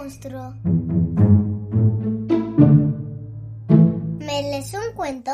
monstruo. ¿Me lees un cuento?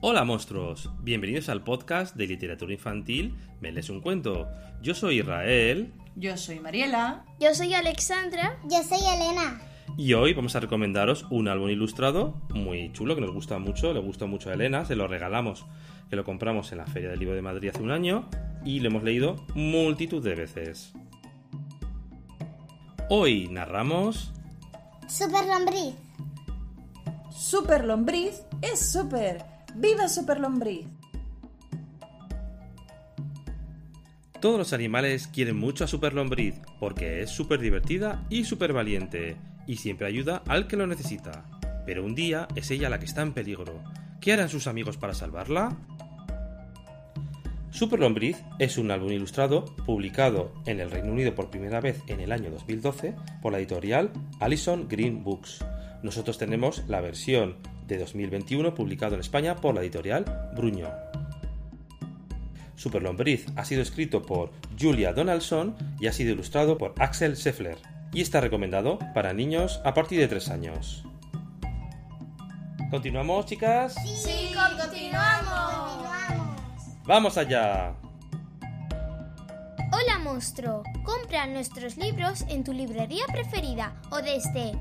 Hola monstruos, bienvenidos al podcast de literatura infantil Me lees un cuento. Yo soy Israel. Yo soy Mariela. Yo soy Alexandra. Yo soy Elena. Y hoy vamos a recomendaros un álbum ilustrado muy chulo que nos gusta mucho, le gusta mucho a Elena, se lo regalamos, que lo compramos en la Feria del Libro de Madrid hace un año y lo hemos leído multitud de veces. Hoy narramos... Super lombriz. Super lombriz es super. ¡Viva Super lombriz! Todos los animales quieren mucho a Super lombriz porque es súper divertida y súper valiente y siempre ayuda al que lo necesita. Pero un día es ella la que está en peligro. ¿Qué harán sus amigos para salvarla? Super Lombriz es un álbum ilustrado publicado en el Reino Unido por primera vez en el año 2012 por la editorial Allison Green Books. Nosotros tenemos la versión de 2021 publicado en España por la editorial Bruño. Super Lombriz ha sido escrito por Julia Donaldson y ha sido ilustrado por Axel Scheffler y está recomendado para niños a partir de 3 años. ¿Continuamos, chicas? Sí, continuamos. ¡Vamos allá! Hola monstruo, compra nuestros libros en tu librería preferida o desde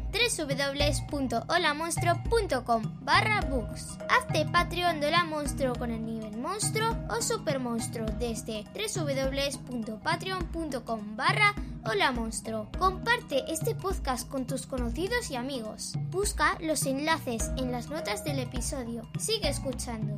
www.holamonstruo.com barra books. Hazte Patreon de Hola Monstruo con el nivel monstruo o super monstruo desde www.patreon.com barra Hola Monstruo. Comparte este podcast con tus conocidos y amigos. Busca los enlaces en las notas del episodio. Sigue escuchando.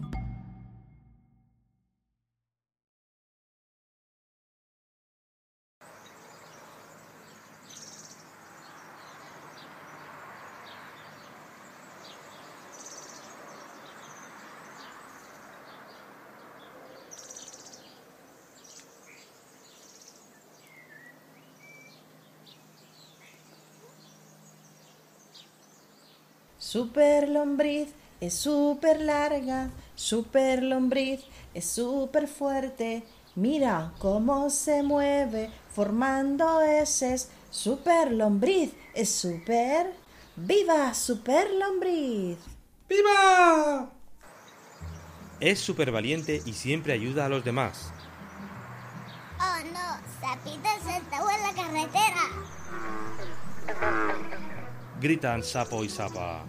Super lombriz es súper larga, super lombriz es súper fuerte. Mira cómo se mueve formando heces. Super lombriz es súper. ¡Viva super lombriz! ¡Viva! Es súper valiente y siempre ayuda a los demás. Oh no, Sapito se está en la carretera. Gritan sapo y sapa.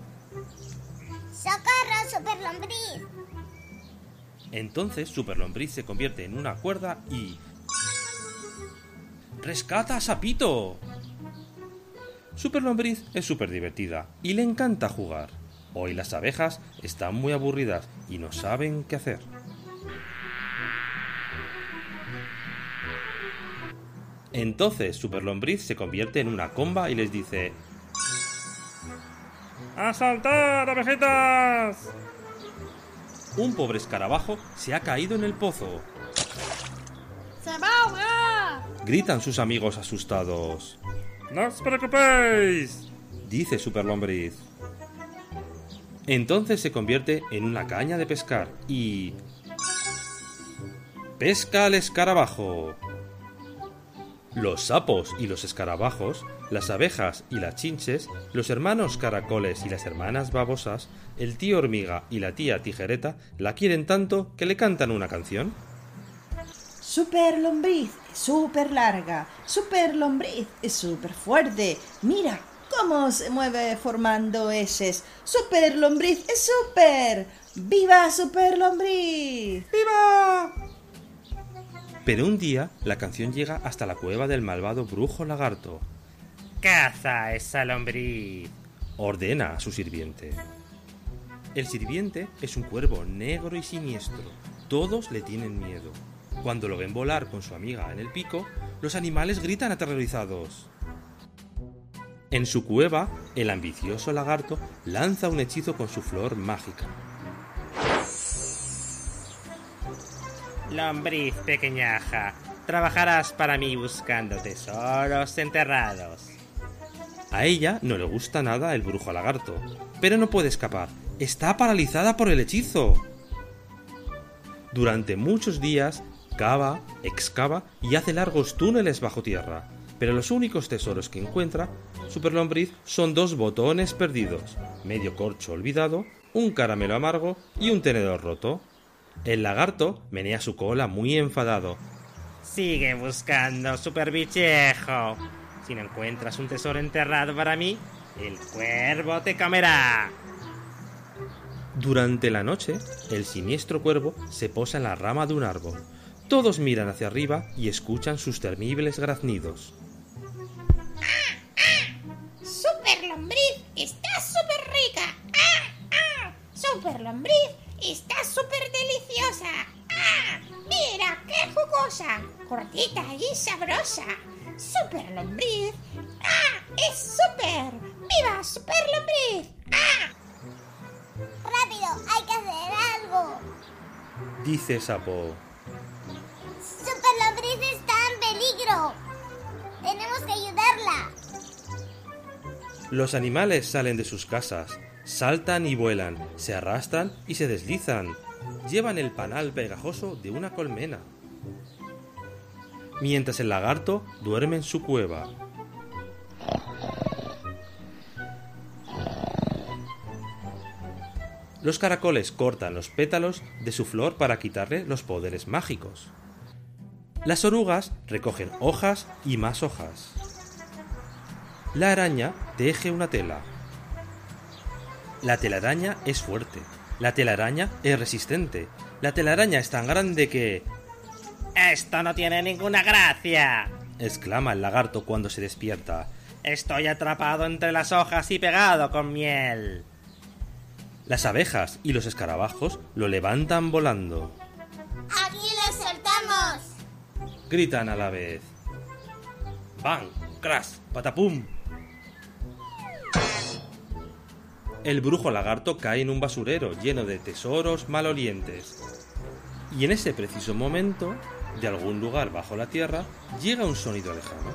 ¡Socorro, super lombriz! Entonces Super Lombriz se convierte en una cuerda y... ¡Rescata a Sapito! Super Lombriz es súper divertida y le encanta jugar. Hoy las abejas están muy aburridas y no saben qué hacer. Entonces Super Lombriz se convierte en una comba y les dice... ¡A saltar, abejitas! Un pobre escarabajo se ha caído en el pozo. ¡Se va a ahogar! Gritan sus amigos asustados. ¡No os preocupéis! Dice Super Lombriz. Entonces se convierte en una caña de pescar y... ¡Pesca al escarabajo! Los sapos y los escarabajos, las abejas y las chinches, los hermanos caracoles y las hermanas babosas, el tío hormiga y la tía tijereta la quieren tanto que le cantan una canción. Super lombriz es súper larga, super lombriz es súper fuerte. Mira cómo se mueve formando heces. Super lombriz es súper. ¡Viva super lombriz! ¡Viva! Pero un día la canción llega hasta la cueva del malvado brujo lagarto. ¡Caza esa lombriz! ordena a su sirviente. El sirviente es un cuervo negro y siniestro. Todos le tienen miedo. Cuando lo ven volar con su amiga en el pico, los animales gritan aterrorizados. En su cueva, el ambicioso lagarto lanza un hechizo con su flor mágica. Lombriz pequeñaja, trabajarás para mí buscando tesoros enterrados. A ella no le gusta nada el brujo lagarto, pero no puede escapar. Está paralizada por el hechizo. Durante muchos días, cava, excava y hace largos túneles bajo tierra. pero los únicos tesoros que encuentra Superlombriz son dos botones perdidos, medio corcho olvidado, un caramelo amargo y un tenedor roto. El lagarto menea su cola muy enfadado. Sigue buscando, superbichejo. Si no encuentras un tesoro enterrado para mí, el cuervo te comerá. Durante la noche, el siniestro cuervo se posa en la rama de un árbol. Todos miran hacia arriba y escuchan sus temibles graznidos. Gordita y sabrosa. Super lombriz. ¡Ah! ¡Es súper! ¡Viva Super lombriz! ¡Ah! ¡Rápido! ¡Hay que hacer algo! Dice Sapo. ¡Super Lombriz está en peligro! ¡Tenemos que ayudarla! Los animales salen de sus casas, saltan y vuelan, se arrastran y se deslizan. Llevan el panal pegajoso de una colmena. Mientras el lagarto duerme en su cueva. Los caracoles cortan los pétalos de su flor para quitarle los poderes mágicos. Las orugas recogen hojas y más hojas. La araña teje una tela. La telaraña es fuerte. La telaraña es resistente. La telaraña es tan grande que... Esto no tiene ninguna gracia. exclama el lagarto cuando se despierta. Estoy atrapado entre las hojas y pegado con miel. Las abejas y los escarabajos lo levantan volando. ¡Aquí lo soltamos! Gritan a la vez. ¡Bang! ¡Crash! ¡Patapum! El brujo lagarto cae en un basurero lleno de tesoros malolientes. Y en ese preciso momento, de algún lugar bajo la tierra, llega un sonido lejano.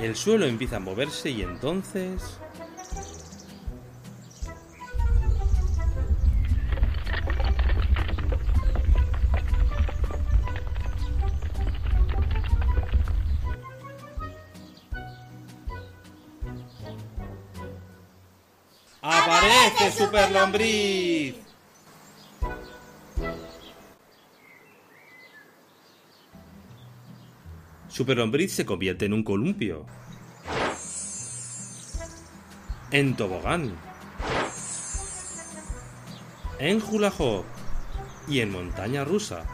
El suelo empieza a moverse y entonces... ¡Aparece Super Lombriz! Super Lombriz se convierte en un columpio. En tobogán. En hula hoop. Y en montaña rusa.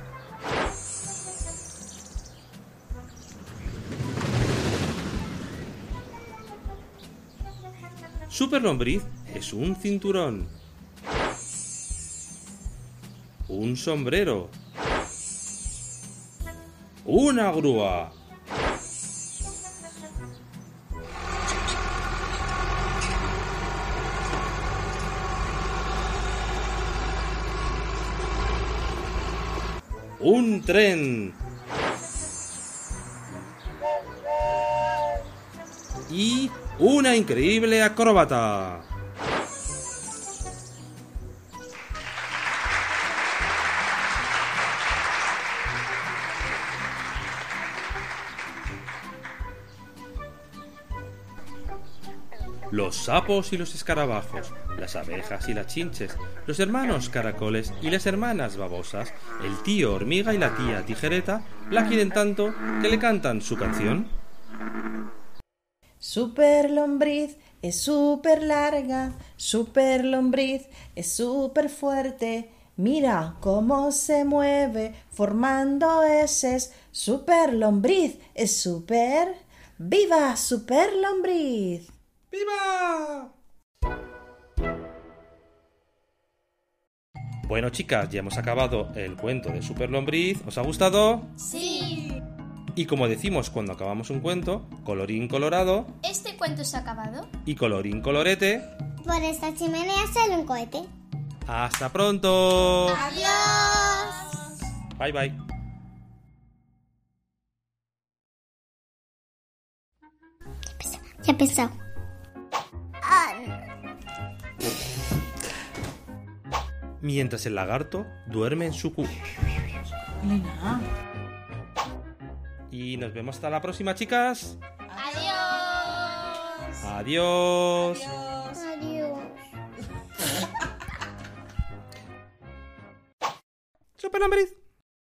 Super Lombriz es un cinturón. Un sombrero. Una grúa. Un tren. Y una increíble acróbata. Los sapos y los escarabajos, las abejas y las chinches, los hermanos caracoles y las hermanas babosas, el tío hormiga y la tía tijereta la quieren tanto que le cantan su canción. Super lombriz es súper larga, super lombriz es súper fuerte. Mira cómo se mueve formando heces. Super lombriz es súper. ¡Viva super lombriz! ¡Viva! Bueno, chicas, ya hemos acabado el cuento de Super Lombriz. ¿Os ha gustado? Sí. Y como decimos cuando acabamos un cuento, colorín colorado ¿Este cuento se ha acabado? y colorín colorete. Por esta chimenea sale un cohete. ¡Hasta pronto! ¡Adiós! Bye bye. Ya he pensado. Mientras el lagarto duerme en su cubo. Y nos vemos hasta la próxima, chicas. Adiós. Adiós. Adiós. Adiós. Super Lombriz.